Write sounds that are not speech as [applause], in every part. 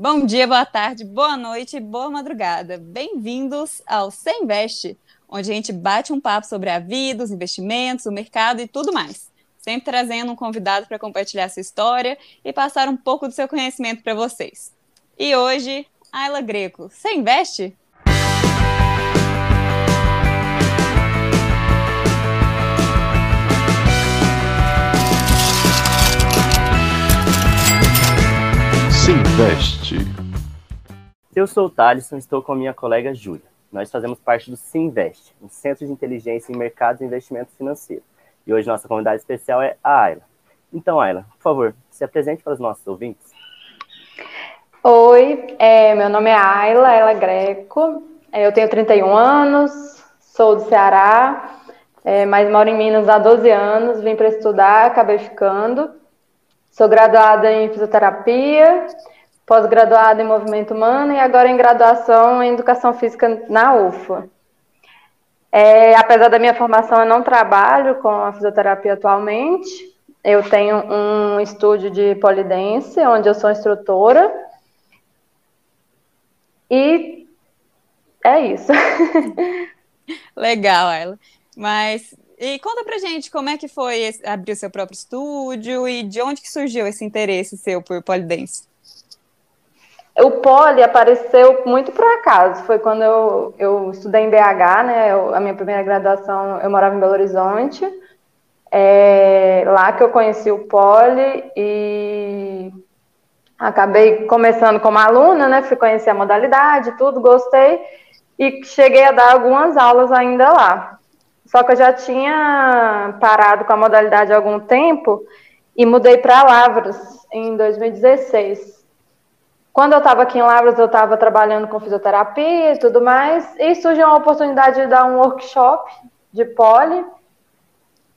Bom dia, boa tarde, boa noite, boa madrugada. Bem-vindos ao Sem Investe, onde a gente bate um papo sobre a vida, os investimentos, o mercado e tudo mais. Sempre trazendo um convidado para compartilhar sua história e passar um pouco do seu conhecimento para vocês. E hoje, Ayla Greco. Você investe? Se investe. Eu sou o Thaleson e estou com a minha colega Júlia. Nós fazemos parte do Sinvest, um centro de inteligência em mercados e investimentos financeiros. E hoje nossa convidada especial é a Ayla. Então, Ayla, por favor, se apresente para os nossos ouvintes. Oi, é, meu nome é Ayla, Ayla Greco. É, eu tenho 31 anos, sou do Ceará, é, mas moro em Minas há 12 anos. Vim para estudar, acabei ficando. Sou graduada em fisioterapia, pós-graduada em movimento humano e agora em graduação em educação física na UFA. É, apesar da minha formação, eu não trabalho com a fisioterapia atualmente. Eu tenho um estúdio de polidense, onde eu sou instrutora. E é isso. [laughs] Legal, Ayla. Mas e conta pra gente como é que foi abrir o seu próprio estúdio e de onde que surgiu esse interesse seu por polidense? O poli apareceu muito por acaso. Foi quando eu, eu estudei em BH, né? Eu, a minha primeira graduação, eu morava em Belo Horizonte. É, lá que eu conheci o poli e acabei começando como aluna, né? Fui conhecer a modalidade, tudo, gostei. E cheguei a dar algumas aulas ainda lá. Só que eu já tinha parado com a modalidade há algum tempo e mudei para Lavras em 2016. Quando eu estava aqui em Lavras, eu estava trabalhando com fisioterapia e tudo mais, e surgiu a oportunidade de dar um workshop de poli.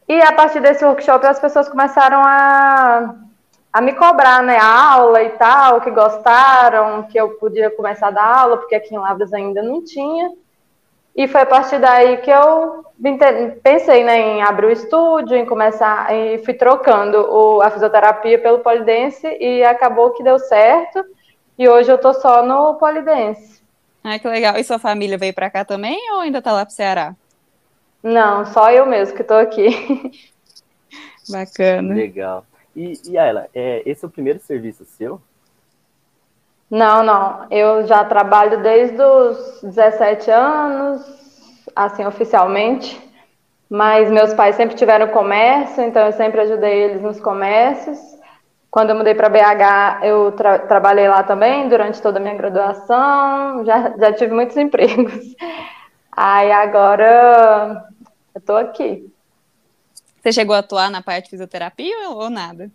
E a partir desse workshop, as pessoas começaram a, a me cobrar, né, a aula e tal, que gostaram, que eu podia começar a dar aula, porque aqui em Lavras ainda não tinha. E foi a partir daí que eu pensei né, em abrir o estúdio, em começar, e fui trocando o, a fisioterapia pelo polidense e acabou que deu certo. E hoje eu tô só no polidense. Ah, que legal. E sua família veio para cá também ou ainda tá lá pro Ceará? Não, só eu mesmo que tô aqui. [laughs] Bacana. Legal. E, e ela, é, esse é o primeiro serviço seu? Não, não. Eu já trabalho desde os 17 anos, assim, oficialmente. Mas meus pais sempre tiveram comércio, então eu sempre ajudei eles nos comércios. Quando eu mudei para BH, eu tra trabalhei lá também durante toda a minha graduação. Já, já tive muitos [laughs] empregos. Aí agora eu estou aqui. Você chegou a atuar na parte de fisioterapia ou nada?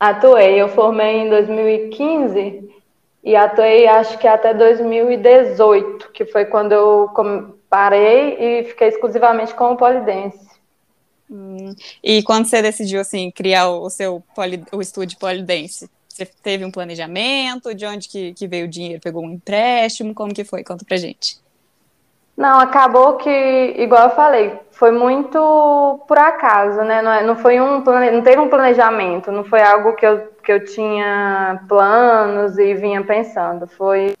Atuei. Eu formei em 2015 e atuei acho que até 2018, que foi quando eu parei e fiquei exclusivamente com o polidense. Hum. E quando você decidiu assim criar o seu poli, o estúdio polidense, você teve um planejamento? De onde que, que veio o dinheiro? Pegou um empréstimo? Como que foi? Conta pra gente. Não, acabou que, igual eu falei, foi muito por acaso, né? Não, é, não foi um não teve um planejamento, não foi algo que eu, que eu tinha planos e vinha pensando. Foi.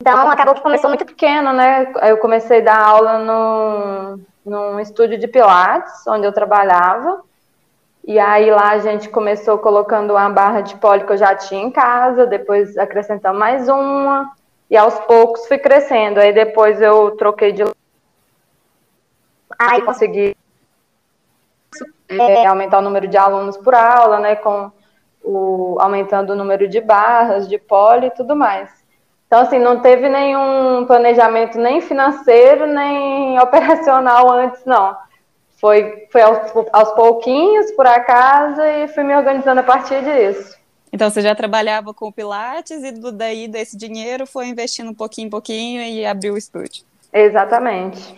Então acabou que começou muito pequeno, né? Eu comecei a dar aula no, num estúdio de Pilates, onde eu trabalhava. E aí lá a gente começou colocando uma barra de poli que eu já tinha em casa, depois acrescentamos mais uma. E aos poucos fui crescendo. Aí depois eu troquei de. Aí consegui é, aumentar o número de alunos por aula, né? Com o, aumentando o número de barras, de poli e tudo mais. Então, assim, não teve nenhum planejamento nem financeiro, nem [laughs] operacional antes, não. Foi, foi aos, aos pouquinhos, por acaso, e fui me organizando a partir disso. Então você já trabalhava com Pilates e do, daí desse dinheiro foi investindo um pouquinho em pouquinho e abriu o estúdio. Exatamente.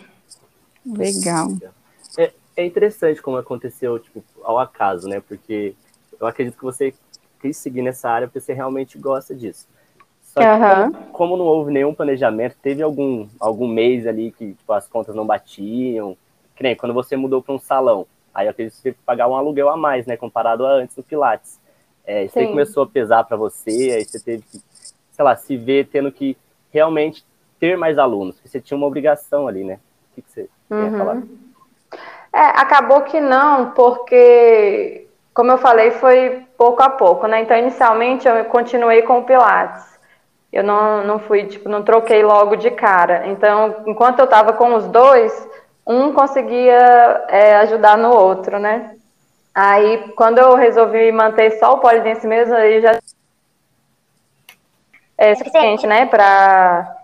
Legal. É, é interessante como aconteceu, tipo, ao acaso, né? Porque eu acredito que você quis seguir nessa área porque você realmente gosta disso. Só que uhum. como, não houve nenhum planejamento, teve algum, algum mês ali que tipo, as contas não batiam. Que nem quando você mudou para um salão. Aí eu acredito que você teve que pagar um aluguel a mais, né? Comparado a antes no Pilates. É, isso aí começou a pesar para você, aí você teve que, sei lá, se ver tendo que realmente ter mais alunos, porque você tinha uma obrigação ali, né? O que, que você uhum. falar? É, acabou que não, porque, como eu falei, foi pouco a pouco, né? Então, inicialmente, eu continuei com o Pilates. Eu não, não fui, tipo, não troquei logo de cara. Então, enquanto eu estava com os dois, um conseguia é, ajudar no outro, né? Aí, quando eu resolvi manter só o polidense mesmo, aí já é suficiente, né, para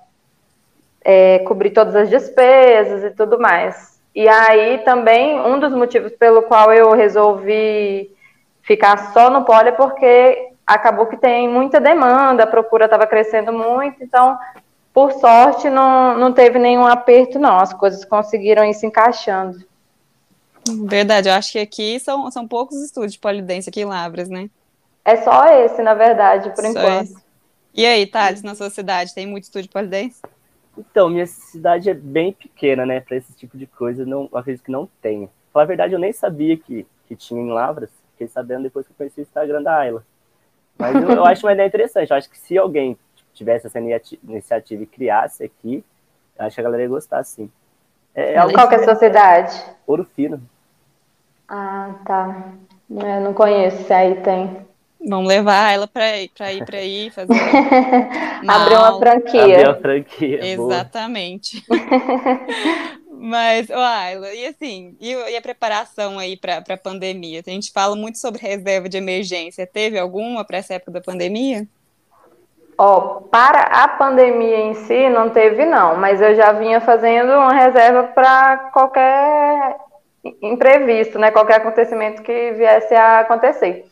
é, cobrir todas as despesas e tudo mais. E aí também um dos motivos pelo qual eu resolvi ficar só no poli é porque acabou que tem muita demanda, a procura estava crescendo muito, então por sorte não, não teve nenhum aperto não, as coisas conseguiram ir se encaixando. Verdade, eu acho que aqui são, são poucos estúdios de polidense aqui em Lavras, né? É só esse, na verdade, por só enquanto. Esse. E aí, Thales, na sua cidade, tem muito estúdio de polidense? Então, minha cidade é bem pequena, né? Para esse tipo de coisa, não acredito que não tenha. Falar a verdade, eu nem sabia que, que tinha em Lavras. Fiquei sabendo depois que eu conheci o Instagram da Ayla. Mas eu, eu acho uma ideia interessante. Eu acho que se alguém tivesse essa iniciativa e criasse aqui, eu acho que a galera ia gostar, sim. É, é Qual que é a sua cidade? Ouro Fino. Ah, tá. Eu não conheço se aí tem. Vamos levar ela para ir para ir para ir fazer [laughs] uma abrir uma franquia. Abrir uma franquia. Exatamente. [laughs] Mas, Ayla, e assim, e, e a preparação aí para a pandemia? A gente fala muito sobre reserva de emergência. Teve alguma para essa época da pandemia? Ó, oh, para a pandemia em si, não teve não, mas eu já vinha fazendo uma reserva para qualquer imprevisto, né? Qualquer acontecimento que viesse a acontecer.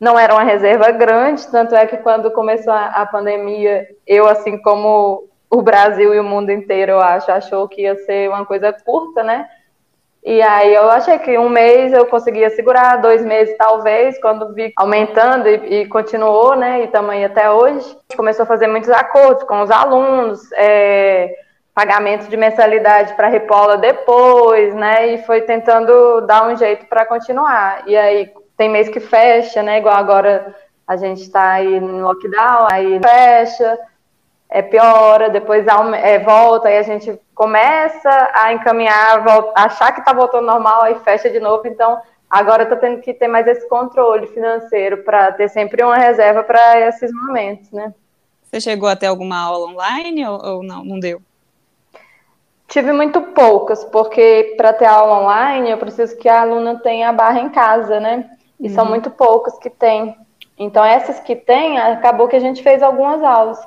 Não era uma reserva grande, tanto é que quando começou a, pandemia, eu, assim como o Brasil e o mundo inteiro, eu acho, achou que ia ser uma coisa curta, né? E aí eu achei que um mês eu conseguia segurar, dois meses talvez, quando vi aumentando e, e continuou, né? E também até hoje. A gente começou a fazer muitos acordos com os alunos, é, pagamento de mensalidade para repola depois, né? E foi tentando dar um jeito para continuar. E aí tem mês que fecha, né? Igual agora a gente está aí no lockdown, aí fecha, é, piora, depois é, volta, aí a gente começa a encaminhar, volta, achar que está voltando normal, aí fecha de novo. Então, agora está tendo que ter mais esse controle financeiro para ter sempre uma reserva para esses momentos, né? Você chegou a ter alguma aula online ou, ou não? Não deu? Tive muito poucas, porque para ter aula online eu preciso que a aluna tenha a barra em casa, né? E uhum. são muito poucas que tem. Então, essas que tem, acabou que a gente fez algumas aulas,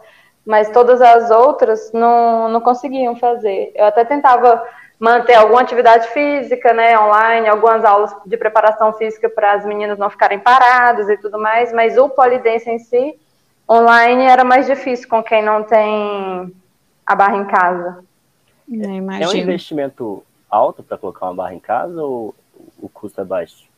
mas todas as outras não, não conseguiam fazer. Eu até tentava manter alguma atividade física, né, online, algumas aulas de preparação física para as meninas não ficarem paradas e tudo mais, mas o polidense em si, online, era mais difícil com quem não tem a barra em casa. É, é um investimento alto para colocar uma barra em casa ou o custo é baixo?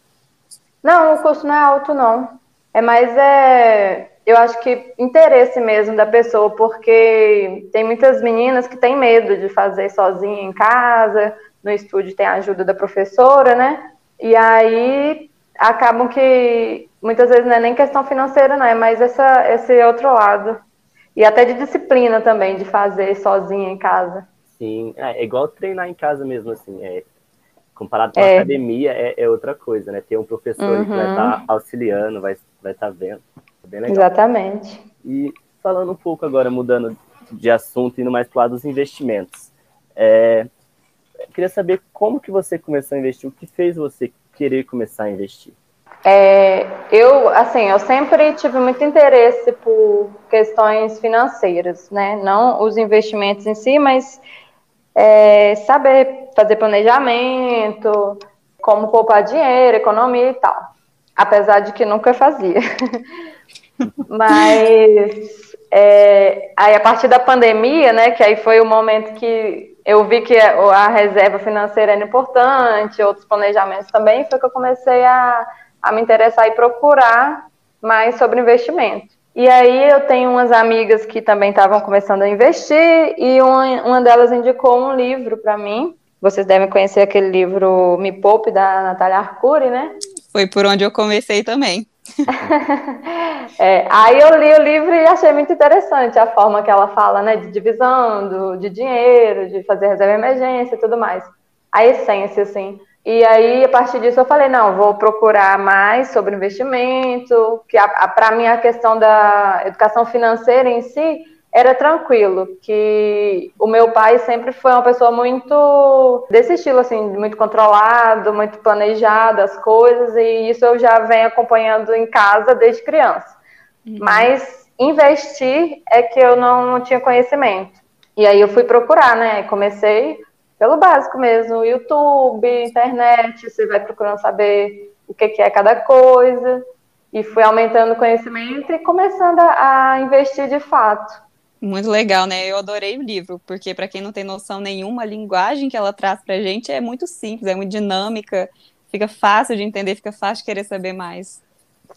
Não, o custo não é alto, não. É mais, é, eu acho que interesse mesmo da pessoa, porque tem muitas meninas que têm medo de fazer sozinha em casa, no estúdio tem a ajuda da professora, né? E aí acabam que muitas vezes não é nem questão financeira, não, é mais essa, esse outro lado. E até de disciplina também, de fazer sozinha em casa. É, é igual treinar em casa mesmo, assim. É, comparado com é. a academia, é, é, outra coisa, né? Ter um professor uhum. que vai estar tá auxiliando, vai estar vai tá vendo. É bem legal. Exatamente. E falando um pouco agora, mudando de assunto, indo mais para o lado dos investimentos. É, queria saber como que você começou a investir, o que fez você querer começar a investir? É, eu, assim, eu sempre tive muito interesse por questões financeiras, né? Não os investimentos em si, mas é, saber fazer planejamento, como poupar dinheiro, economia e tal. Apesar de que nunca fazia. [laughs] Mas é, aí a partir da pandemia, né, que aí foi o momento que eu vi que a reserva financeira era importante, outros planejamentos também, foi que eu comecei a, a me interessar e procurar mais sobre investimento. E aí eu tenho umas amigas que também estavam começando a investir e uma, uma delas indicou um livro para mim. Vocês devem conhecer aquele livro Me Poupe da Natália Arcuri, né? Foi por onde eu comecei também. [laughs] é, aí eu li o livro e achei muito interessante a forma que ela fala, né, de divisão do, de dinheiro, de fazer reserva de emergência e tudo mais. A essência, assim. E aí, a partir disso, eu falei, não, vou procurar mais sobre investimento, que para mim a questão da educação financeira em si era tranquilo, que o meu pai sempre foi uma pessoa muito desse estilo, assim, muito controlado, muito planejado as coisas, e isso eu já venho acompanhando em casa desde criança. Uhum. Mas investir é que eu não tinha conhecimento. E aí eu fui procurar, né? Comecei pelo básico mesmo, YouTube, internet, você vai procurando saber o que, é cada coisa, e fui aumentando o conhecimento e começando a investir de fato. Muito legal, né? Eu adorei o livro, porque para quem não tem noção nenhuma, a linguagem que ela traz pra gente é muito simples, é muito dinâmica, fica fácil de entender, fica fácil de querer saber mais.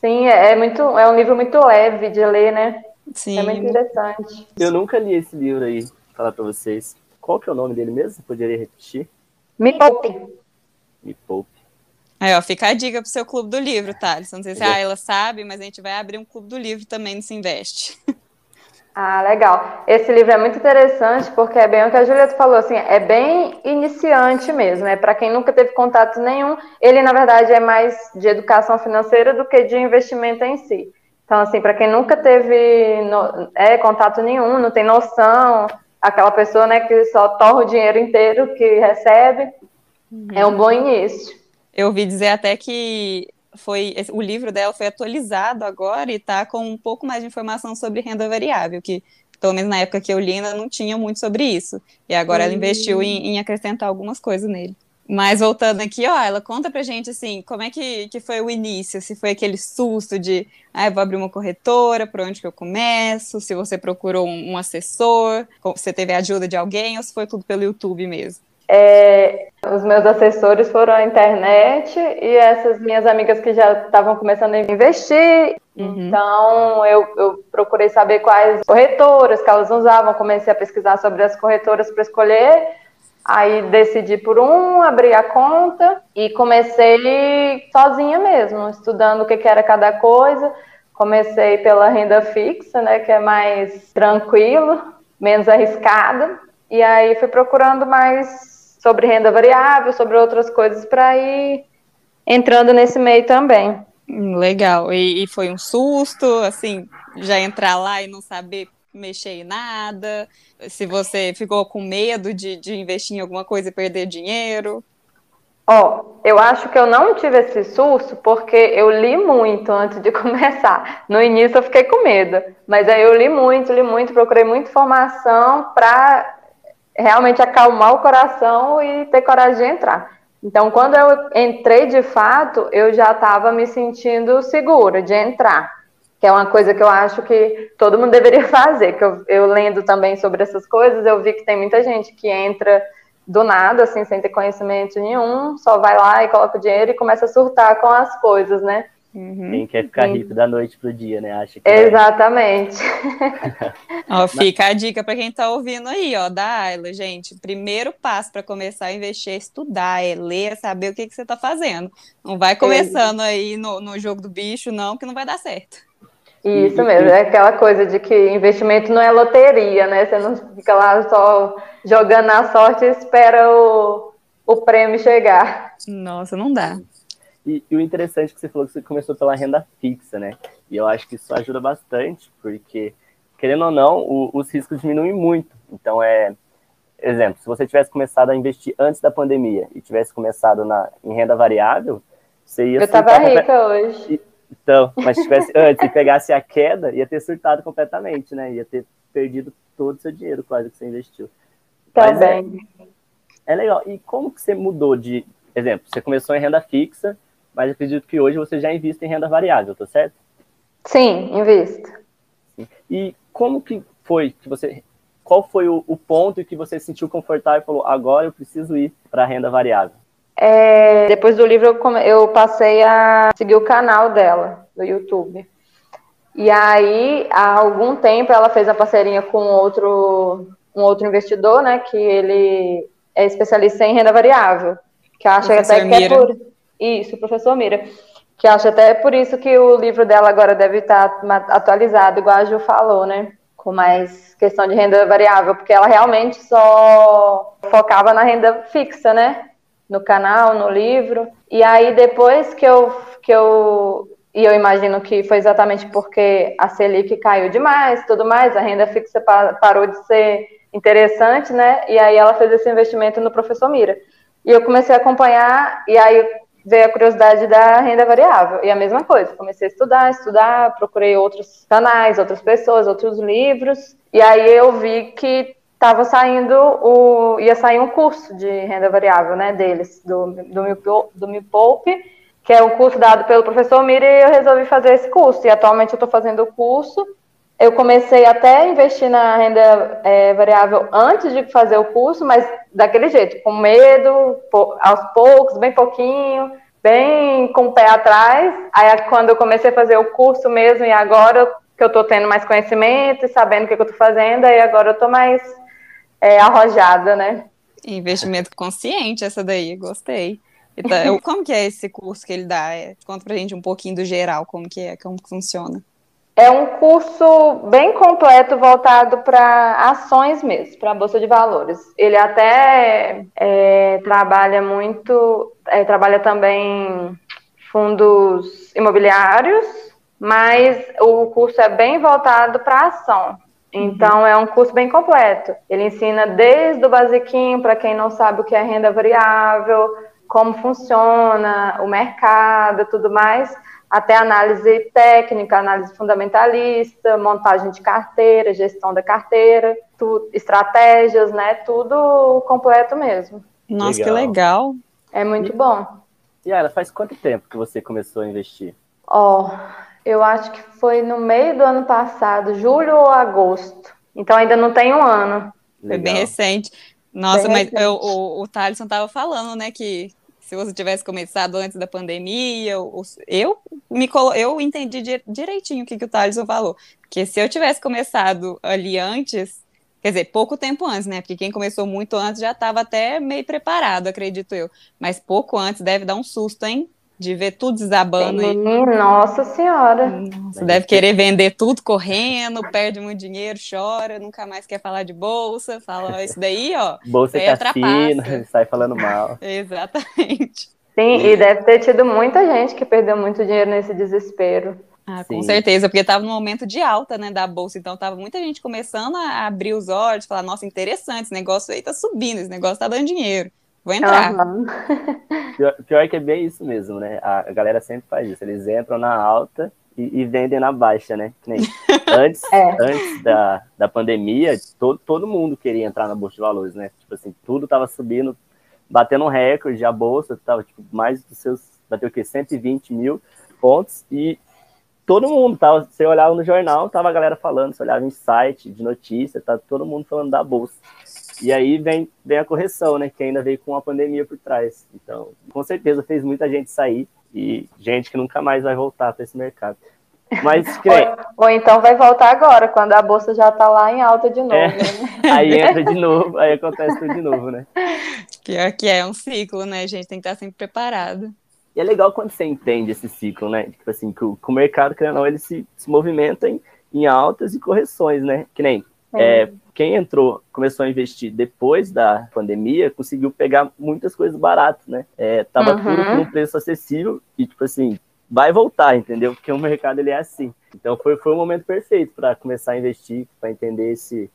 Sim, é, é muito, é um livro muito leve de ler, né? Sim. É muito interessante. Eu nunca li esse livro aí, falar para vocês. Qual que é o nome dele mesmo? Você poderia repetir? Me Poupe. Me Poupe. Aí, ó, fica a dica pro seu clube do livro, Thales. Não sei se a ela sabe, mas a gente vai abrir um clube do livro também no Se Investe. [laughs] Ah, legal. Esse livro é muito interessante porque é bem o que a Julieta falou, assim, é bem iniciante mesmo, é para quem nunca teve contato nenhum. Ele, na verdade, é mais de educação financeira do que de investimento em si. Então, assim, para quem nunca teve no, é, contato nenhum, não tem noção, aquela pessoa, né, que só torra o dinheiro inteiro que recebe, uhum. é um bom início. Eu ouvi dizer até que foi o livro dela foi atualizado agora e está com um pouco mais de informação sobre renda variável, que pelo menos na época que eu li ainda não tinha muito sobre isso. E agora uhum. ela investiu em, em, acrescentar algumas coisas nele. Mas voltando aqui, ó, ela conta pra gente assim, como é que, que foi o início, se foi aquele susto de, ah, eu vou abrir uma corretora, por onde que eu começo, se você procurou um, um assessor, se você teve a ajuda de alguém, ou se foi tudo pelo YouTube mesmo. É, os meus assessores foram a internet e essas minhas amigas que já estavam começando a investir. Uhum. Então, eu, eu, procurei saber quais corretoras que elas usavam, comecei a pesquisar sobre as corretoras para escolher. Aí decidi por um, abri a conta e comecei sozinha mesmo, estudando o que, era cada coisa. Comecei pela renda fixa, né, que é mais tranquilo, menos arriscado. E aí fui procurando mais sobre renda variável, sobre outras coisas para ir entrando nesse meio também. Hum, legal. E, e, foi um susto, assim, já entrar lá e não saber mexer em nada? Se você ficou com medo de, de investir em alguma coisa e perder dinheiro? Ó, oh, eu acho que eu não tive esse susto porque eu li muito antes de [laughs] começar. No início eu fiquei com medo, mas aí eu li muito, li muito, procurei muita informação para realmente acalmar o coração e ter coragem de entrar. Então, quando eu entrei de fato, eu já estava me sentindo segura de entrar, que é uma coisa que eu acho que todo mundo deveria [laughs] fazer. Que eu, eu lendo também sobre essas coisas, eu vi que tem muita gente que entra do nada, assim, sem ter conhecimento nenhum, só vai lá e coloca o dinheiro e começa a surtar com as coisas, né? Uhum. Quem quer ficar rico da noite pro dia, né? Acha que Exatamente. [laughs] ó, fica a dica para quem tá ouvindo aí, ó, da Ayla, gente. Primeiro passo para começar a investir é estudar, é ler, é saber o que, que você tá fazendo. Não vai começando aí no, no jogo do bicho, não, que não vai dar certo. Isso mesmo, é aquela coisa de que investimento não é loteria, né? Você não fica lá só jogando na sorte e espera o, o prêmio chegar. Nossa, não dá. E, e, o interessante é que você falou que você começou pela renda fixa, né? E eu acho que isso ajuda bastante, porque, querendo ou não, o, os riscos diminuem muito. Então, é. Exemplo, se você tivesse começado a investir antes da pandemia e tivesse começado na, em renda variável, você ia. Eu tava rica hoje. Então, mas se tivesse [laughs] antes e pegasse a queda, ia ter surtado completamente, né? Ia ter perdido todo o seu dinheiro quase que você investiu. Tá mas bem. É, é legal. E como que você mudou de. Exemplo, você começou em renda fixa, mas acredito que hoje você já investe em renda variável, tá certo? Sim, invisto. E como que foi que você. Qual foi o, o ponto que você se sentiu confortável e falou, agora eu preciso ir para a renda variável? É, depois do livro, eu, eu passei a seguir o canal dela, do YouTube. E aí, há algum tempo, ela fez a parceria com outro, um outro investidor, né? Que ele é especialista em renda variável. Que acha até que é por isso, professor Mira. que acho até por isso que o livro dela agora deve estar atualizado, igual a Ju falou, né? Com mais questão de renda variável, porque ela realmente só focava na renda fixa, né? No canal, no livro. E aí depois que eu que eu e eu imagino que foi exatamente porque a Selic caiu demais, tudo mais, a renda fixa parou de ser interessante, né? E aí ela fez esse investimento no professor Mira. E eu comecei a acompanhar, e aí veio a curiosidade da renda variável. E a mesma coisa, comecei a estudar, estudar, procurei outros canais, outras pessoas, outros livros, e aí eu vi que estava saindo o ia sair um curso de renda variável, né, deles, do do, do Me Poupe, que é um curso dado pelo professor Miri, e eu resolvi fazer esse curso. E atualmente eu estou fazendo o curso. Eu comecei até a investir na renda é, variável antes de fazer o curso, mas daquele jeito, com medo, aos poucos, bem pouquinho, bem com o pé atrás. Aí quando eu comecei a fazer o curso mesmo, e agora que eu estou tendo mais conhecimento e sabendo o que, que eu estou fazendo, aí agora eu estou mais é, arrojada, né? Investimento consciente essa daí, gostei. Então, como que é esse curso que ele dá? É, conta pra gente um pouquinho do geral, como que é, como que funciona. É um curso bem completo voltado para ações mesmo, para a Bolsa de Valores. Ele até é, trabalha muito, é, trabalha também fundos imobiliários, mas o curso é bem voltado para ação. Então é um curso bem completo. Ele ensina desde o basiquinho para quem não sabe o que é renda variável, como funciona o mercado, tudo mais, até análise técnica, análise fundamentalista, montagem de carteira, gestão da carteira, tu, estratégias, né? Tudo completo mesmo. Nossa, legal. que legal. É muito e, bom. E ela faz quanto tempo que você começou a investir? Ó, oh, eu acho que foi no meio do ano passado, julho ou agosto. Então ainda não tem um ano. Legal. Foi bem recente. Nossa, mas eu, o, o Thaleson estava falando, né, que se você tivesse começado antes da pandemia, eu, eu me colo, eu entendi direitinho o que, que o Thaleson falou. Porque se eu tivesse começado ali antes, quer dizer, pouco tempo antes, né? Porque quem começou muito antes já estava até meio preparado, acredito eu. Mas pouco antes deve dar um susto, hein? De ver tudo desabando. Sim, e... Nossa Senhora! Você deve querer vender tudo correndo, perde muito dinheiro, chora, nunca mais quer falar de bolsa, fala isso daí, ó. Bolsa é cassino, [laughs] sai falando mal. [laughs] Exatamente. Sim, e deve ter tido muita gente que perdeu muito dinheiro nesse desespero. Ah, com Sim. certeza, porque estava no momento de alta, né, da bolsa, então tava muita gente começando a abrir os olhos, falar, nossa, interessante, esse negócio aí tá subindo, esse negócio tá dando dinheiro. Vou entrar. Uhum. [laughs] Pior, pior, que é bem isso mesmo, né? A, galera sempre faz isso. Eles entram na alta e, e vendem na baixa, né? [laughs] antes é. antes da, da pandemia, todo, todo mundo queria entrar na Bolsa de Valores, né? Tipo assim, tudo tava subindo, batendo um recorde, a Bolsa tava tipo, mais dos seus, bateu o quê? 120 mil pontos e todo mundo tava, você olhava no jornal, tava a galera falando, você olhava em site de notícia, tá todo mundo falando da Bolsa. E aí vem, vem a correção, né? Que ainda veio com a pandemia por trás. Então, com certeza fez muita gente sair e gente que nunca mais vai voltar para esse mercado. Mas [laughs] que... ou, ou, então vai voltar agora, quando a bolsa já está lá em alta de novo. É, né? [laughs] Aí entra de novo, aí acontece tudo de novo, né? Pior que é um ciclo, né? A gente tem que estar sempre preparado. E é legal quando você entende esse ciclo, né? Tipo assim, que o, que o mercado, querendo ou não, ele se, se movimenta em, em altas e correções, né? Que nem é, quem entrou, começou a investir depois da pandemia, conseguiu pegar muitas coisas baratas, né? É, tava uhum. tudo com um preço acessível e, tipo assim, vai voltar, entendeu? Porque o mercado ele é assim. Então foi, foi o momento perfeito para começar a investir, para entender esse,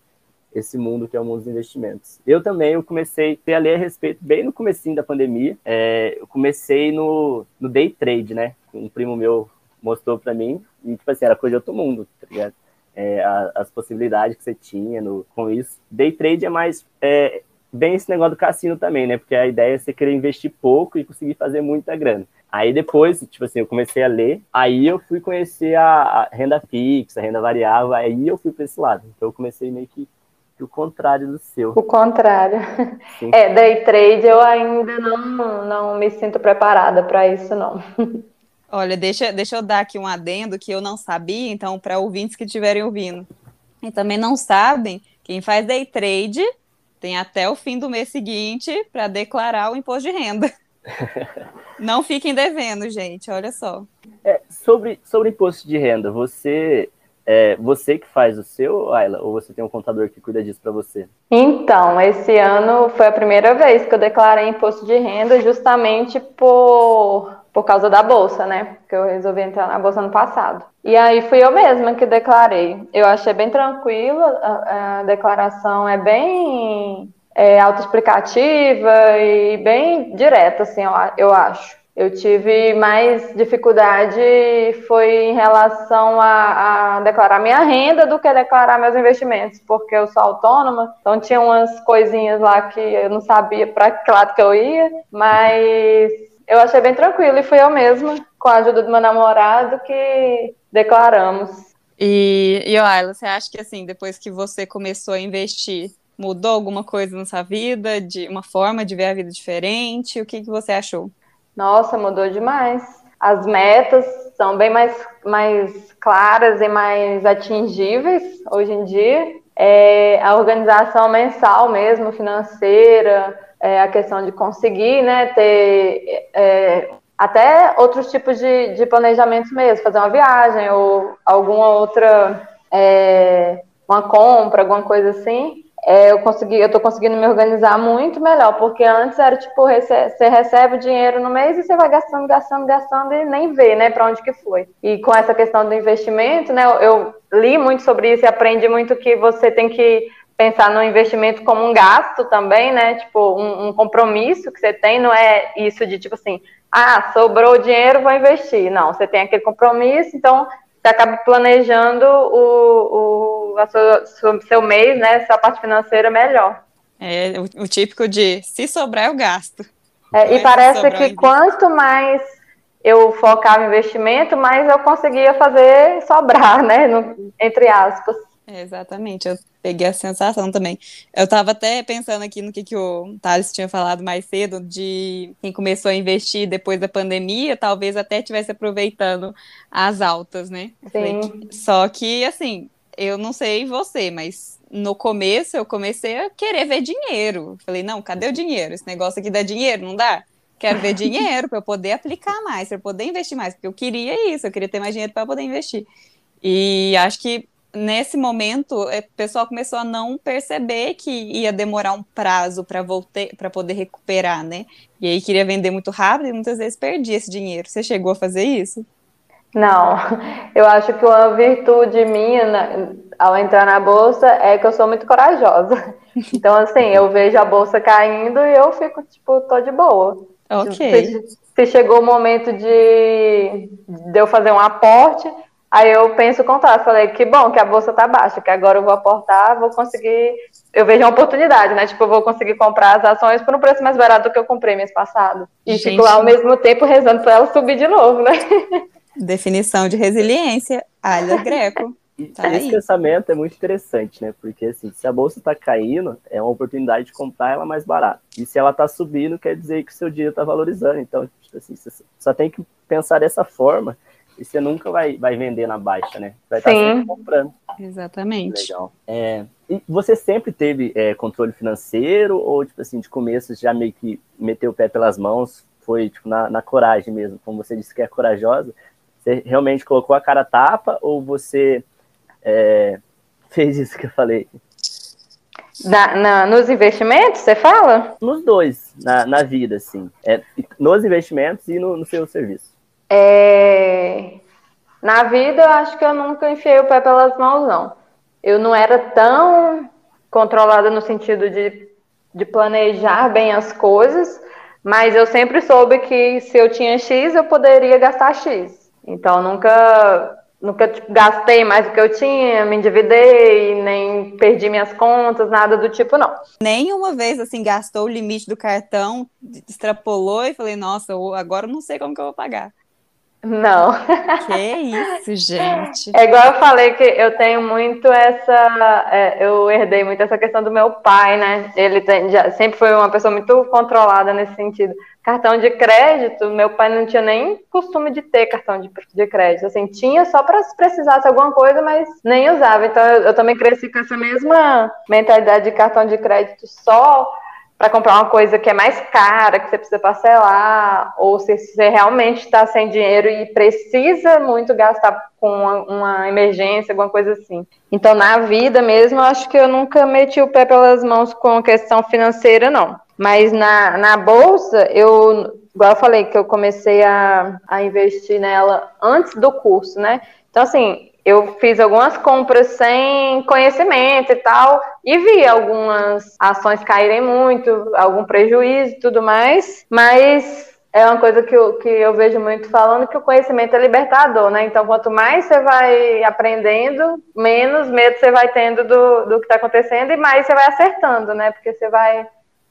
esse mundo que é o mundo dos investimentos. Eu também eu comecei a ler a respeito bem no comecinho da pandemia. É, eu comecei no, no day trade, né? Um primo meu mostrou para mim e tipo assim era coisa de outro mundo, tá ligado? É, a, as possibilidades que você tinha no, com isso. Day trade é mais é, bem esse negócio do cassino também, né? Porque a ideia é você querer investir pouco e conseguir fazer muita grana. Aí depois, tipo assim, eu comecei a ler, aí eu fui conhecer a, a renda fixa, a renda variável, aí eu fui para esse lado. Então eu comecei meio que o contrário do seu. O contrário. Sim. É, day trade eu ainda não, não me sinto preparada para isso, não. Olha, deixa, deixa eu dar aqui um adendo que eu não sabia, então, para ouvintes que estiverem ouvindo. E também não sabem, quem faz day trade tem até o fim do mês seguinte para declarar o imposto de renda. [laughs] Não fiquem devendo, gente, olha só. É, sobre, sobre imposto de renda, você é você que faz o seu, Ayla, ou você tem um contador que cuida disso para você? Então, esse ano foi a primeira vez que eu declarei imposto de renda justamente por, por causa da bolsa, né? Porque eu resolvi entrar na bolsa ano passado. E aí fui eu mesma que declarei. Eu achei bem tranquila, a, a declaração é bem é, autoexplicativa e bem direta, assim, eu, eu acho. Eu tive mais dificuldade foi em relação a, a, declarar minha renda do que declarar meus investimentos, porque eu sou autônoma, então tinha umas coisinhas lá que eu não sabia para que lado que eu ia, mas eu achei bem tranquilo e fui eu mesma, com a ajuda do meu namorado, que declaramos. E, e Ayla, você acha que assim, depois que você começou a investir, mudou alguma coisa na sua vida, de uma forma de ver a vida diferente? O que, que você achou? Nossa, mudou demais. As metas são bem mais, mais claras e mais atingíveis hoje em dia. É, a organização mensal mesmo, financeira, é, a questão de conseguir né, ter é, até outros tipos de, de planejamentos mesmo, fazer uma viagem ou alguma outra, é, uma compra, alguma coisa assim é, eu consegui, eu tô conseguindo me organizar muito melhor, porque antes era tipo, você recebe o dinheiro no mês e você vai gastando, gastando, gastando e nem vê, né, para onde que foi. E com essa questão do investimento, né, eu, eu li muito sobre isso e aprendi muito que você tem que pensar no investimento como um gasto também, né, tipo, um, um compromisso que você tem, não é isso de tipo assim, ah, sobrou dinheiro, vou investir. Não, você tem aquele compromisso, então você acaba planejando o, o sua, seu mês, né, sua parte financeira melhor. É o, o típico de se sobrar eu gasto. É, e parece que quanto mais eu focava em investimento, mais eu conseguia fazer sobrar, [laughs] né, no, entre aspas. É, exatamente, eu peguei a sensação também. Eu estava até pensando aqui no que, que o Thales tinha falado mais cedo, de quem começou a investir depois da pandemia, talvez até estivesse aproveitando as altas, né? Sim. Só que, assim, eu não sei você, mas no começo eu comecei a querer ver dinheiro. Falei, não, cadê o dinheiro? Esse negócio aqui dá dinheiro, não dá? Quero ver dinheiro para eu poder aplicar mais, para eu poder investir mais, porque eu queria isso, eu queria ter mais dinheiro para poder investir. E acho que nesse momento, é, o pessoal começou a não perceber que ia demorar um prazo para poder recuperar, né? E aí queria vender muito rápido e muitas vezes perdia esse dinheiro. Você chegou a fazer isso? Não, eu acho que uma virtude minha né, ao entrar na bolsa é que eu sou muito corajosa. Então, assim, eu vejo a bolsa caindo e eu fico, tipo, tô de boa. Ok. Se, se chegou o momento de, de eu fazer um aporte, Aí eu penso o contrário, falei, que bom que a bolsa tá baixa, que agora eu vou aportar, vou conseguir, eu vejo uma oportunidade, né? Tipo, eu vou conseguir comprar as ações por um preço mais barato do que eu comprei mês passado. E Gente. fico lá ao mesmo tempo rezando para ela subir de novo, né? [laughs] Definição de resiliência, Alha Greco. Tá esse aí. pensamento é muito interessante, né? Porque assim, se a bolsa está caindo, é uma oportunidade de comprar ela mais barata. E se ela está subindo, quer dizer que o seu dinheiro está valorizando. Então, tipo assim, você só tem que pensar dessa forma e você nunca vai, vai vender na baixa, né? Vai estar sempre comprando. Exatamente. Legal. É, e você sempre teve é, controle financeiro ou, tipo assim, de começo já meio que meteu o pé pelas mãos, foi, tipo, na, na coragem mesmo, como você disse que é corajosa, você realmente colocou a cara tapa ou você é, [laughs] fez isso que eu falei? Na, na, nos investimentos, você fala? Nos dois, na, na vida, assim. É, nos investimentos e no, no seu serviço. É... Na vida, eu acho que eu nunca enfiei o pé pelas mãos, não. Eu não era tão controlada no sentido de, de planejar bem as coisas, mas eu sempre soube que se eu tinha X, eu poderia gastar X. Então, nunca, nunca tipo, gastei mais do que eu tinha, me endividei, nem perdi minhas contas, nada do tipo, não. Nenhuma vez, assim, gastou o limite do cartão, extrapolou e falei, nossa, agora não sei como que eu vou pagar. Não. Que isso, gente. É igual eu falei que eu tenho muito essa. É, eu herdei muito essa questão do meu pai, né? Ele tem, já, sempre foi uma pessoa muito controlada nesse sentido. Cartão de crédito, meu pai não tinha nem costume de ter cartão de, de crédito. Assim, tinha só para se precisasse alguma coisa, mas nem usava. Então eu, eu também cresci com essa mesma mentalidade de cartão de crédito só para comprar uma coisa que é mais cara, que você precisa parcelar, ou se você realmente está sem dinheiro e precisa muito gastar com uma, uma, emergência, alguma coisa assim. Então, na vida mesmo, acho que eu nunca meti o pé pelas mãos com a questão financeira, não. Mas na, na bolsa, eu, igual eu falei, que eu comecei a, a investir nela antes do curso, né? Então, assim, eu fiz algumas compras sem conhecimento e tal, e vi algumas ações caírem muito, algum prejuízo e tudo mais, mas é uma coisa que eu, que eu vejo muito falando que o conhecimento é libertador, né? Então, quanto mais você vai aprendendo, menos medo você vai tendo do, do que está acontecendo e mais você vai acertando, né? Porque você vai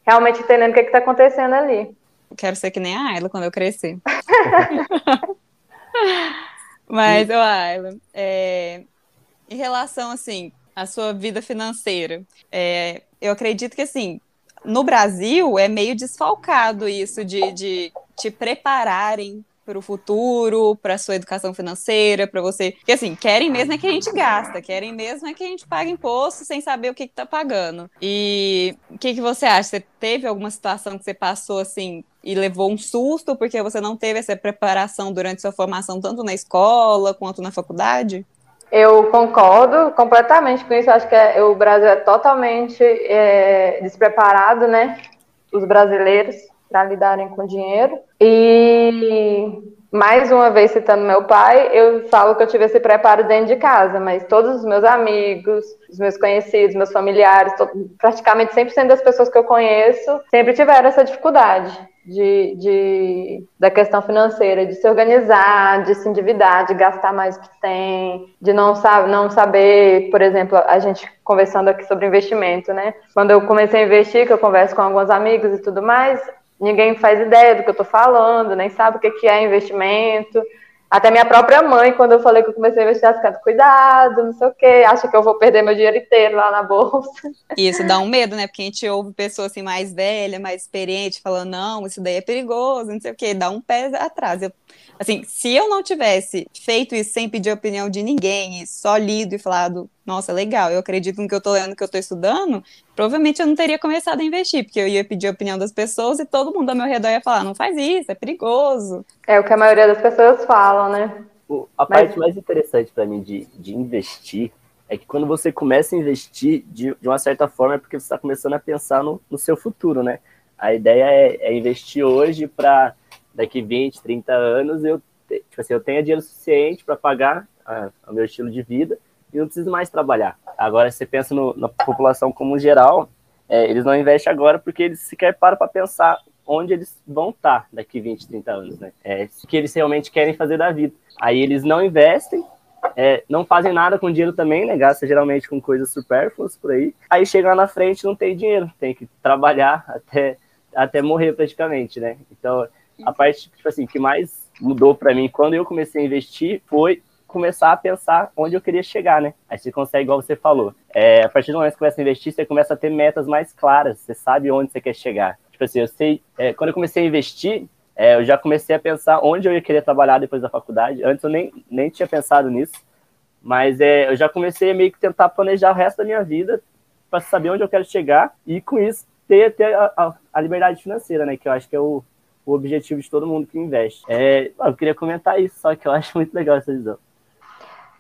realmente entendendo o que está acontecendo ali. Quero ser que nem a Ayla quando eu crescer. [laughs] Mas, ô Ayla, é, em relação, assim, à sua vida financeira, é, eu acredito que, assim, no Brasil é meio desfalcado isso de, de te prepararem para o futuro, para a sua educação financeira, para você. Porque assim, querem mesmo é que a gente gasta, querem mesmo é que a gente pague imposto sem saber o que está pagando. E o que, que você acha? Você teve alguma situação que você passou assim e levou um susto porque você não teve essa preparação durante sua formação, tanto na escola quanto na faculdade? Eu concordo completamente com isso. Acho que é, o Brasil é totalmente é, despreparado, né? Os brasileiros para lidarem com dinheiro. E mais uma vez citando meu pai, eu falo que eu tive esse preparo dentro de casa, mas todos os meus amigos, os meus conhecidos, meus familiares, praticamente 100% das pessoas que eu conheço sempre tiveram essa dificuldade de, de, da questão financeira, de se organizar, de se endividar, de gastar mais do que tem, de não, sabe, não saber, por exemplo, a gente conversando aqui sobre investimento, né? Quando eu comecei a investir, que eu converso com alguns amigos e tudo mais, ninguém faz ideia do que eu estou falando, nem sabe o que é investimento. Até minha própria mãe, quando eu falei que eu comecei a investir, ela ficava, cuidado, não sei o quê, acha que eu vou perder meu dinheiro inteiro lá na bolsa. [laughs] Isso dá um medo, né? Porque a gente ouve pessoas assim mais velha, mais experiente, falando, não, isso daí é perigoso, não sei o quê, dá um pé atrás. Eu, assim, se eu não tivesse feito isso sem pedir a opinião de ninguém, e só lido e falado, nossa, legal, eu acredito no que eu tô lendo, no que eu tô estudando, provavelmente eu não teria começado a investir, porque eu ia pedir a opinião das pessoas e todo mundo ao meu redor ia falar, não faz isso, é perigoso. É o que a maioria das pessoas falam, né? A Mas... parte mais interessante para mim de, de investir é que quando você começa a investir, de, de uma certa forma, é porque você está começando a pensar no, no seu futuro, né? A ideia é, é investir hoje para daqui 20, 30 anos eu, tipo assim, eu tenha dinheiro suficiente para pagar a, o meu estilo de vida e não preciso mais trabalhar. Agora, você pensa no, na população como geral, é, eles não investem agora porque eles sequer param para pensar onde eles vão estar daqui 20, 30 anos, né? É, o que eles realmente querem fazer da vida. Aí eles não investem, é, não fazem nada com dinheiro também, né? Gasta geralmente com coisas supérfluas por aí. Aí chega lá na frente não tem dinheiro, tem que trabalhar [laughs] até, até morrer praticamente, né? Então, a parte tipo assim, que mais mudou para mim quando eu comecei a investir foi começar a pensar onde eu queria chegar, né? Aí você consegue, igual você falou, é, a partir do momento que você começa a investir, você começa a ter metas mais claras, você sabe onde você quer chegar. Tipo assim, eu sei, é, quando eu comecei a investir, é, eu já comecei a pensar onde eu ia querer trabalhar depois da faculdade. Antes eu nem, nem tinha pensado nisso, mas é, eu já comecei a meio que tentar planejar o resto da minha vida para saber onde eu quero chegar e com isso ter, ter a, a, a liberdade financeira, né? Que eu acho que é o, o objetivo de todo mundo que investe. É, eu queria comentar isso, só que eu acho muito legal essa visão.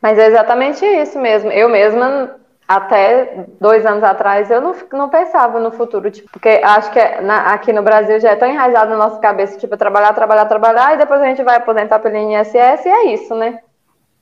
Mas é exatamente isso mesmo. Eu mesma, até dois anos atrás, eu não, não pensava no futuro, tipo, porque acho que é, na, aqui no Brasil já é tão enraizado na nossa cabeça, tipo, trabalhar, trabalhar, trabalhar, e depois a gente vai aposentar pelo INSS, e é isso, né?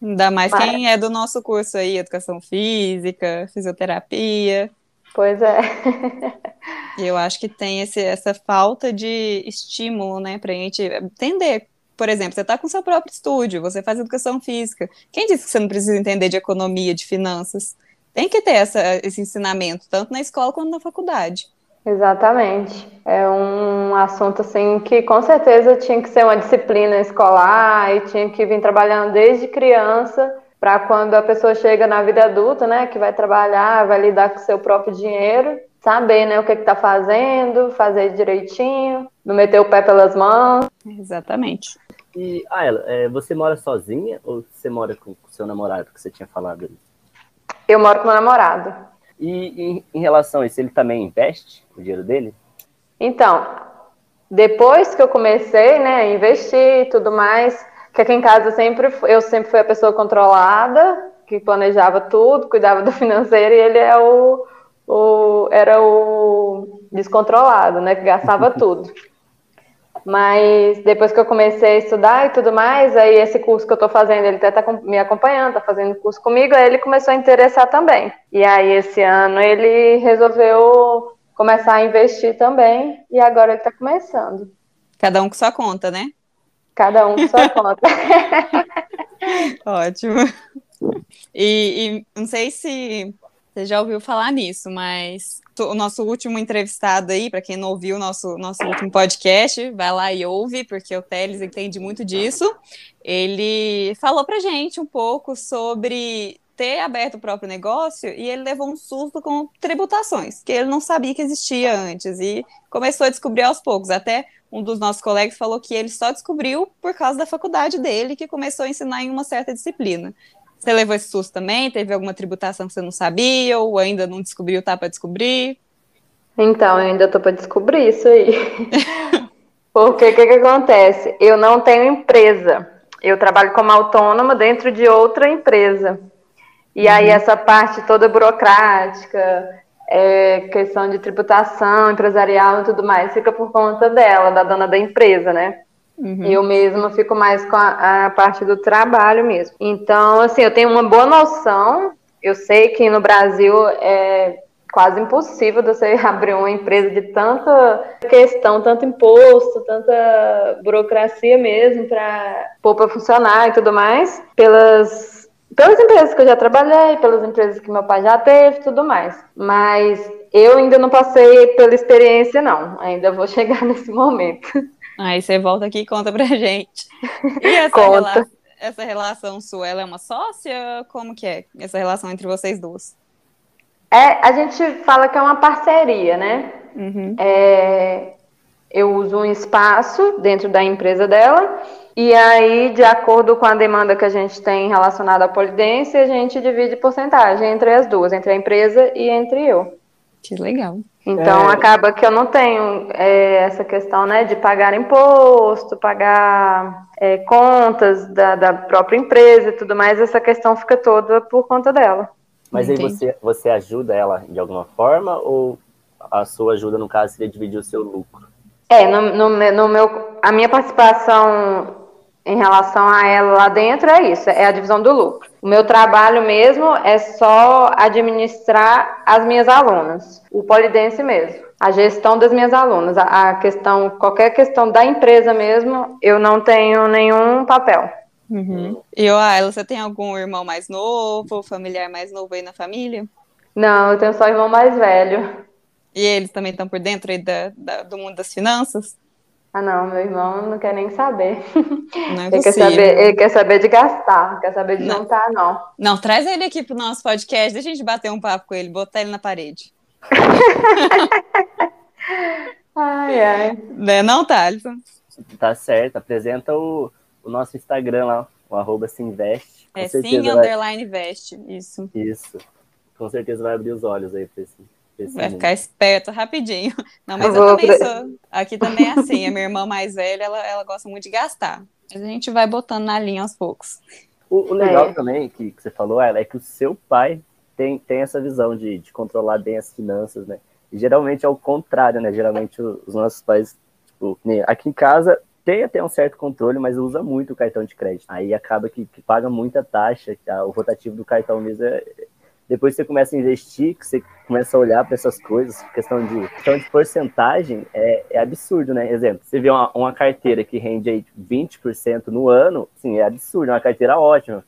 Ainda mais Mas... quem é do nosso curso aí, educação física, fisioterapia. Pois é. [laughs] eu acho que tem esse, essa falta de estímulo, né, pra gente entender por exemplo, você está com seu próprio estúdio, você faz educação física. Quem disse que você não precisa entender de economia, de finanças? Tem que ter essa, esse ensinamento, tanto na escola quanto na faculdade. Exatamente. É um assunto assim que com certeza tinha que ser uma disciplina escolar e tinha que vir trabalhando desde criança para quando a pessoa chega na vida adulta, né, que vai trabalhar, vai lidar com o seu próprio dinheiro, saber, né, o que está fazendo, fazer direitinho, não meter o pé pelas mãos. Exatamente. E, ah, ela, é, você mora sozinha ou você mora com o seu namorado, que você tinha falado ali? Eu moro com meu namorado. E em, em relação a isso, ele também investe o dinheiro dele? Então, depois que eu comecei, né, a investir e tudo mais, que aqui em casa sempre eu sempre fui a pessoa controlada, que planejava tudo, cuidava do financeiro, e ele é o, o era o descontrolado, né, que gastava [laughs] tudo. Mas depois que eu comecei a estudar e tudo mais, aí esse curso que eu estou fazendo, ele até está me acompanhando, está fazendo curso comigo, aí ele começou a interessar também. E aí esse ano ele resolveu começar a investir também, e agora ele está começando. Cada um com sua conta, né? Cada um com sua [laughs] conta. Ótimo. E, e, não sei se você já ouviu falar nisso, mas o nosso último entrevistado aí, para quem não ouviu o nosso, nosso último podcast, vai lá e ouve, porque o Teles entende muito disso. Ele falou pra gente um pouco sobre ter aberto o próprio negócio e ele levou um susto com tributações, que ele não sabia que existia antes e começou a descobrir aos poucos. Até um dos nossos colegas falou que ele só descobriu por causa da faculdade dele, que começou a ensinar em uma certa disciplina. Você levou esse susto também? Teve alguma tributação que você não sabia ou ainda não descobriu, tá para descobrir? Então, eu ainda tô para descobrir isso aí. [laughs] Porque o que, que acontece? Eu não tenho empresa. Eu trabalho como autônoma dentro de outra empresa. E uhum. aí essa parte toda burocrática, é, questão de tributação empresarial e tudo mais, fica por conta dela, da dona da empresa, né? Uhum. Eu mesma fico mais com a, a, parte do trabalho mesmo. Então, assim, eu tenho uma boa noção. Eu sei que no Brasil é quase impossível você [laughs] abrir uma empresa de tanta questão, tanto imposto, tanta burocracia mesmo para pôr para funcionar e tudo mais, pelas pelas empresas que eu já trabalhei, pelas empresas que meu pai já teve, tudo mais. Mas eu ainda não passei pela experiência, não. Ainda vou [laughs] chegar nesse momento. Aí você volta aqui e conta pra [laughs] gente. E essa, conta. Rela essa relação sua, ela é uma sócia? Como que é essa relação entre vocês duas? É, a gente fala que é uma parceria, né? Uhum. É, eu uso um espaço dentro da empresa dela e aí, de acordo com a demanda que a gente tem relacionada à polidência, a gente divide porcentagem entre as duas, entre a empresa e entre eu. Que legal. Então, é... acaba que eu não tenho é, essa questão né, de pagar imposto, pagar é, contas da, da, própria empresa e tudo mais, essa questão fica toda por conta dela. Mas Entendi. aí você, você ajuda ela de alguma forma ou a sua ajuda, no caso, seria dividir o seu lucro? É, no, no, no meu, a minha participação em relação a ela lá dentro é isso, é a divisão do lucro. O meu trabalho mesmo é só administrar as minhas alunas, o polidense mesmo, a gestão das minhas alunas, a, questão, qualquer questão da empresa mesmo, eu não tenho nenhum papel. Uhum. E Ayla, você tem algum irmão mais novo, familiar mais novo aí na família? Não, eu tenho só irmão mais velho. E eles também estão por dentro aí da, da, do mundo das finanças? Ah, não, meu irmão não quer nem saber. Não é ele, quer saber ele quer saber de gastar, não quer saber de não. juntar, não. Não, traz ele aqui pro nosso podcast, deixa a gente bater um papo com ele, botar ele na parede. [laughs] ai, ai. Né, não, Thaleson? Tá certo, apresenta o, o nosso Instagram lá, o arroba se investe. É sim, vai... underline veste, isso. Isso. Com certeza vai abrir os olhos aí pra esse Vai ficar esperto rapidinho. [laughs] Não, mas eu, eu também sou. Aqui também é assim. A minha irmã mais velha, ela, ela gosta muito de gastar. Mas a gente vai botando na linha aos poucos. O, o legal é. também que, que você falou, ela, é que o seu pai tem, tem essa visão de, de controlar bem as finanças, né? E geralmente é o contrário, né? Geralmente os nossos pais, tipo, aqui em casa tem até um certo controle, mas usa muito o cartão de crédito. Aí acaba que, que paga muita taxa, tá? o rotativo do cartão mesmo é, depois você começa a investir, que você começa a olhar para essas coisas, questão de, questão de porcentagem é, é absurdo, né? Exemplo, você vê uma, uma carteira que rende aí 20% no ano, sim, é absurdo, é uma carteira ótima.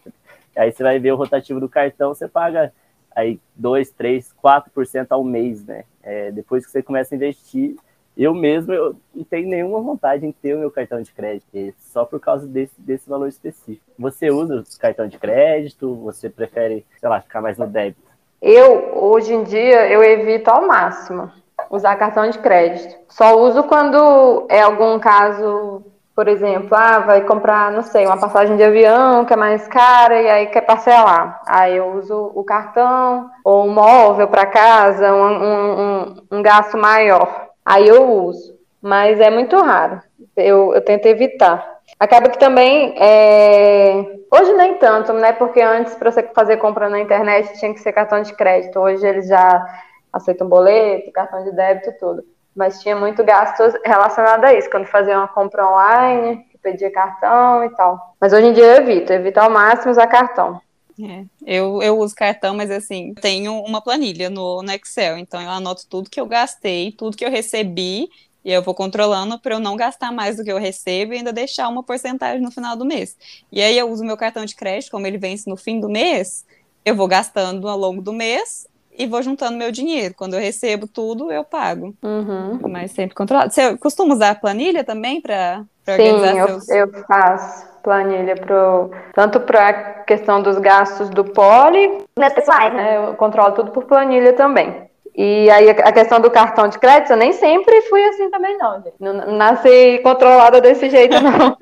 Aí você vai ver o rotativo do cartão, você paga aí 2, 3, 4% ao mês, né? É, depois que você começa a investir, eu mesmo eu não tenho nenhuma vontade em ter o meu cartão de crédito, só por causa desse, desse valor específico. Você usa o cartão de crédito? Você prefere, sei lá, ficar mais no débito? Eu, hoje em dia, eu evito ao máximo usar cartão de crédito. Só uso quando é algum caso, por exemplo, ah, vai comprar, não sei, uma passagem de avião que é mais cara e aí quer parcelar. Aí eu uso o cartão ou um móvel para casa, um, um, um, um gasto maior. Aí eu uso. Mas é muito raro. Eu, eu tento evitar. Acaba que também, é... hoje nem tanto, né? Porque antes, para você fazer compra na internet, tinha que ser cartão de crédito. Hoje eles já aceitam boleto, cartão de débito, tudo. Mas tinha muito gasto relacionado a isso, quando fazia uma compra online, pedia cartão e tal. Mas hoje em dia eu evito, evito ao máximo usar cartão. É, eu, eu uso cartão, mas assim, tenho uma planilha no, no Excel, então eu anoto tudo que eu gastei, tudo que eu recebi e eu vou controlando para eu não gastar mais do que eu recebo e ainda deixar uma porcentagem no final do mês. E aí eu uso meu cartão de crédito, como ele vence no fim do mês, eu vou gastando ao longo do mês e vou juntando meu dinheiro. Quando eu recebo tudo, eu pago. Uhum. Mas sempre controlado. Você costuma usar a planilha também para organizar Sim, seus... eu, eu faço planilha pro, tanto para a questão dos gastos do poli, pessoais, né? Eu controlo tudo por planilha também. E aí a questão do cartão de crédito, eu nem sempre fui assim também, não, gente. Não, nasci controlada desse jeito, não.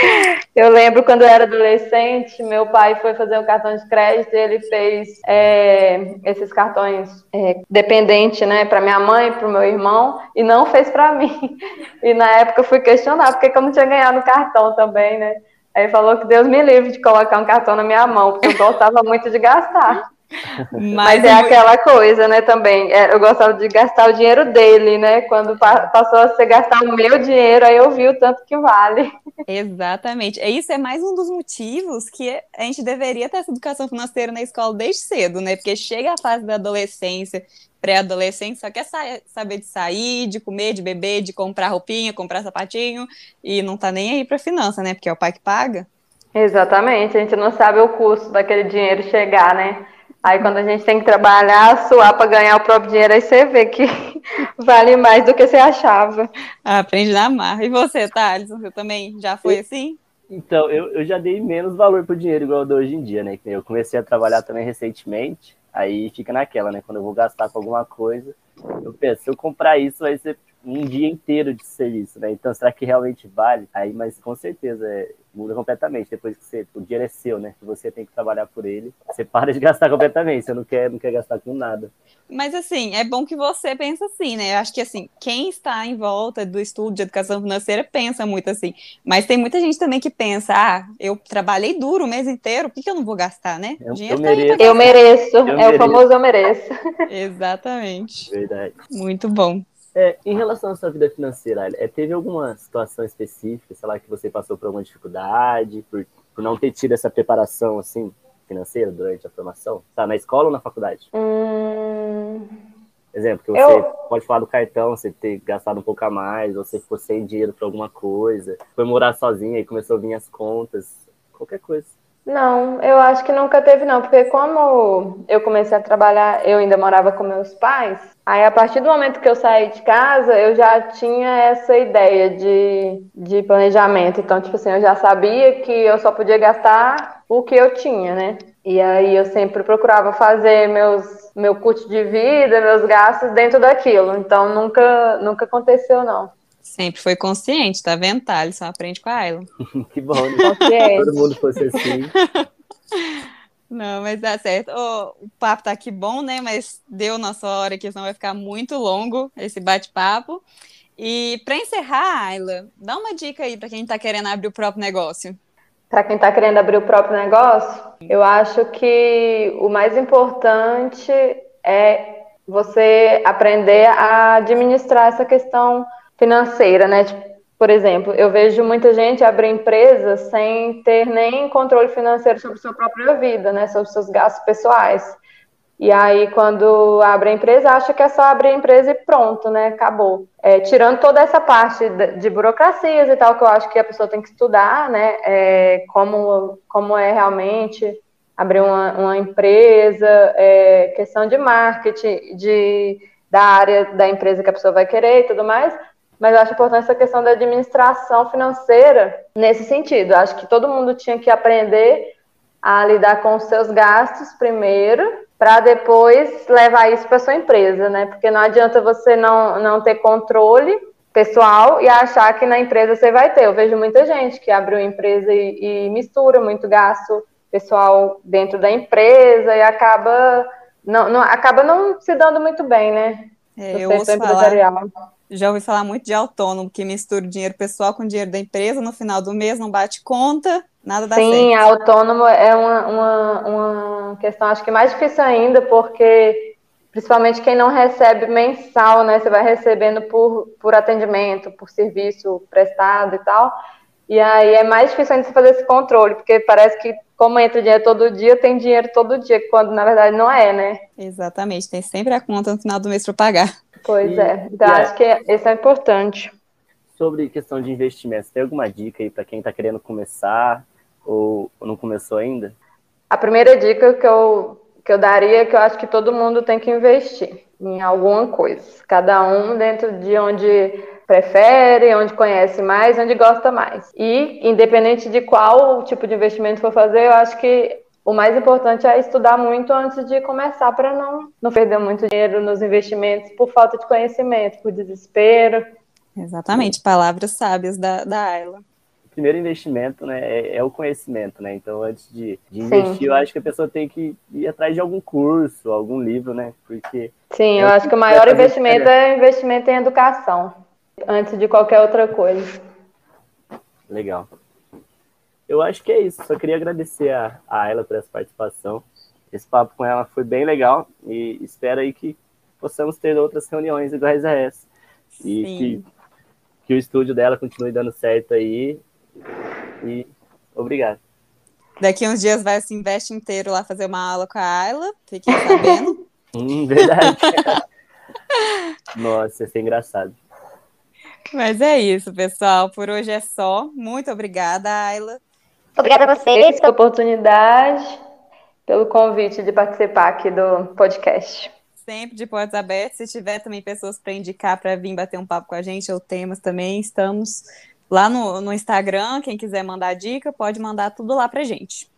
[laughs] eu lembro quando eu era adolescente, meu pai foi fazer um cartão de crédito e ele fez é, esses cartões é, dependente, né, para minha mãe, para o meu irmão, e não fez para mim. [laughs] E na época eu fui questionar porque que eu não tinha ganhado cartão também, né? Aí falou que Deus me livre de colocar um cartão na minha mão, porque eu gostava muito de gastar. [laughs] Mas, Mas é, aquela coisa, né, também. É, eu gostava de gastar o dinheiro dele, né? Quando passou a ser gastar o meu dinheiro, aí eu vi o tanto que vale. Exatamente. Isso é mais um dos motivos que a gente deveria ter essa educação financeira na escola desde cedo, né? Porque chega a fase da adolescência, pré-adolescência, só quer saber de sair, de comer, de beber, de comprar roupinha, comprar sapatinho, e não tá nem aí pra finança, né? Porque é o pai que paga. Exatamente, a gente não sabe o custo daquele dinheiro chegar, né? Aí quando a gente tem que trabalhar, suar para ganhar o próprio dinheiro, aí você vê que [laughs] vale mais do que você achava. Aprende na marra. E você, Thales, você também já foi assim? Então, eu, eu já dei menos valor pro dinheiro igual eu dou hoje em dia, né? Eu comecei a trabalhar também recentemente, aí fica naquela, né? Quando eu vou gastar com alguma coisa, eu penso, se eu comprar isso, vai ser um dia inteiro de serviço, né? Então, será que realmente vale? Aí, mas com certeza, é, muda completamente. Depois que você, o dinheiro é seu, né? Que você tem que trabalhar por ele, você para de [laughs] gastar completamente. Você não quer, não quer gastar com nada. Mas assim, é bom que você pense assim, né? Eu acho que assim, quem está em volta do estudo de educação financeira pensa muito assim. Mas tem muita gente também que pensa, ah, eu trabalhei duro o mês inteiro, por que, que eu não vou gastar, né? Eu, eu, tá mereço. eu mereço. Eu é mereço. o famoso eu mereço. [laughs] Exatamente. Verdade. Muito bom. É, em relação à sua vida financeira, é, teve alguma situação específica, sei lá, que você passou por alguma dificuldade, por, por não ter tido essa preparação, assim, financeira durante a formação? Tá, na escola ou na faculdade? Hum... Exemplo, que você eu... pode falar do cartão, você ter gastado um pouco a mais, ou você ficou sem dinheiro para alguma coisa, foi morar sozinha e começou a vir as contas, qualquer coisa. Não, eu acho que nunca teve, não, porque como eu comecei a trabalhar, eu ainda morava com meus pais, aí a partir do momento que eu saí de casa, eu já tinha essa ideia de, de planejamento. Então, tipo assim, eu já sabia que eu só podia gastar o que eu tinha, né? E aí eu sempre procurava fazer meus, meu custo de vida, meus gastos dentro daquilo. Então nunca, nunca aconteceu, não. Sempre foi consciente, tá vendo, Thales? Só aprende com a Ayla. [laughs] que bom, né? [laughs] Todo mundo fosse assim. [laughs] Não, mas dá certo. Oh, o papo tá aqui bom, né? Mas deu nossa hora aqui, senão vai ficar muito longo esse bate-papo. E para encerrar, Ayla, dá uma dica aí para quem tá querendo abrir o próprio negócio. Para quem está querendo abrir o próprio negócio, eu acho que o mais importante é você aprender a administrar essa questão financeira, né? Tipo, por exemplo, eu vejo muita gente abrir empresa sem ter nem controle financeiro sobre sua própria vida, né? Sobre seus gastos pessoais. E aí, quando abre a empresa, acha que é só abrir a empresa e pronto, né? Acabou. É, tirando toda essa parte de, burocracias e tal, que eu acho que a pessoa tem que estudar, né? É, como, como é realmente abrir uma, uma empresa, é, questão de marketing, de, da área da empresa que a pessoa vai querer e tudo mais. Mas eu acho importante essa questão da administração financeira nesse sentido. Eu acho que todo mundo tinha que aprender a lidar com os seus gastos primeiro para depois levar isso para sua empresa, né? Porque não adianta você não, não ter controle pessoal e achar que na empresa você vai ter. Eu vejo muita gente que abre uma empresa e, e mistura muito gasto pessoal dentro da empresa e acaba não, não, acaba não se dando muito bem, né? É, eu ouço falar, Já ouvi falar muito de autônomo, que mistura o dinheiro pessoal com o dinheiro da empresa, no final do mês não bate conta, nada dá Sim, certo. Sim, autônomo é uma, uma, uma questão, acho que mais difícil ainda, porque principalmente quem não recebe mensal, né? Você vai recebendo por, por atendimento, por serviço prestado e tal. E aí é mais difícil ainda você fazer esse controle, porque parece que como entra dinheiro todo dia, tem dinheiro todo dia, quando na verdade não é, né? Exatamente, tem sempre a conta no final do mês para pagar. Pois E- é, então e é- acho que isso é importante. Sobre questão de investimentos, tem alguma dica aí para quem está querendo começar ou não começou ainda? A primeira dica que eu, que eu daria é que eu acho que todo mundo tem que investir em alguma coisa. Cada um dentro de onde prefere, onde conhece mais, onde gosta mais. E, independente de qual tipo de investimento for fazer, eu acho que o mais importante é estudar muito antes de começar para não, não perder muito dinheiro nos investimentos por falta de conhecimento, por desespero. Exatamente, palavras sábias da, da Ayla. O primeiro investimento né, é, é o conhecimento, né? Então, antes de, de Sim. investir, eu acho que a pessoa tem que ir atrás de algum curso, algum livro, né? Porque Sim, eu É acho que o que maior investimento é investimento em educação, antes de qualquer outra coisa. Legal. Eu acho que é isso. Só queria agradecer a, a Ayla por essa participação. Esse papo com ela foi bem legal e espero aí que possamos ter outras reuniões iguais a essa. E Sim. que, que o estúdio dela continue dando certo aí. E obrigado. Daqui uns dias vai se investe inteiro lá fazer uma aula com a Ayla, fiquem sabendo. [laughs] Hum, verdade. [laughs] Nossa, isso é engraçado. Mas é isso, pessoal. Por hoje é só. Muito obrigada, Ayla. Obrigada a vocês pela oportunidade, pelo convite de participar aqui do podcast. Sempre de portas abertas. Se tiver também pessoas para indicar para vir bater um papo com a gente ou temas também, estamos lá no, no Instagram. Quem quiser mandar dica, pode mandar tudo lá pra gente.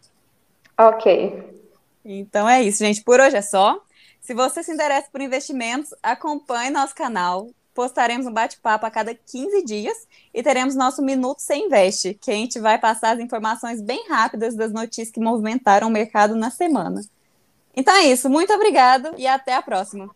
Ok. Então é isso, gente. Por hoje é só. Se você se interessa por investimentos, acompanhe nosso canal. Postaremos um bate-papo a cada 15 dias e teremos nosso Minuto Sem Investe, que a gente vai passar as informações bem rápidas das notícias que movimentaram o mercado na semana. Então é isso. Muito obrigado e até a próxima.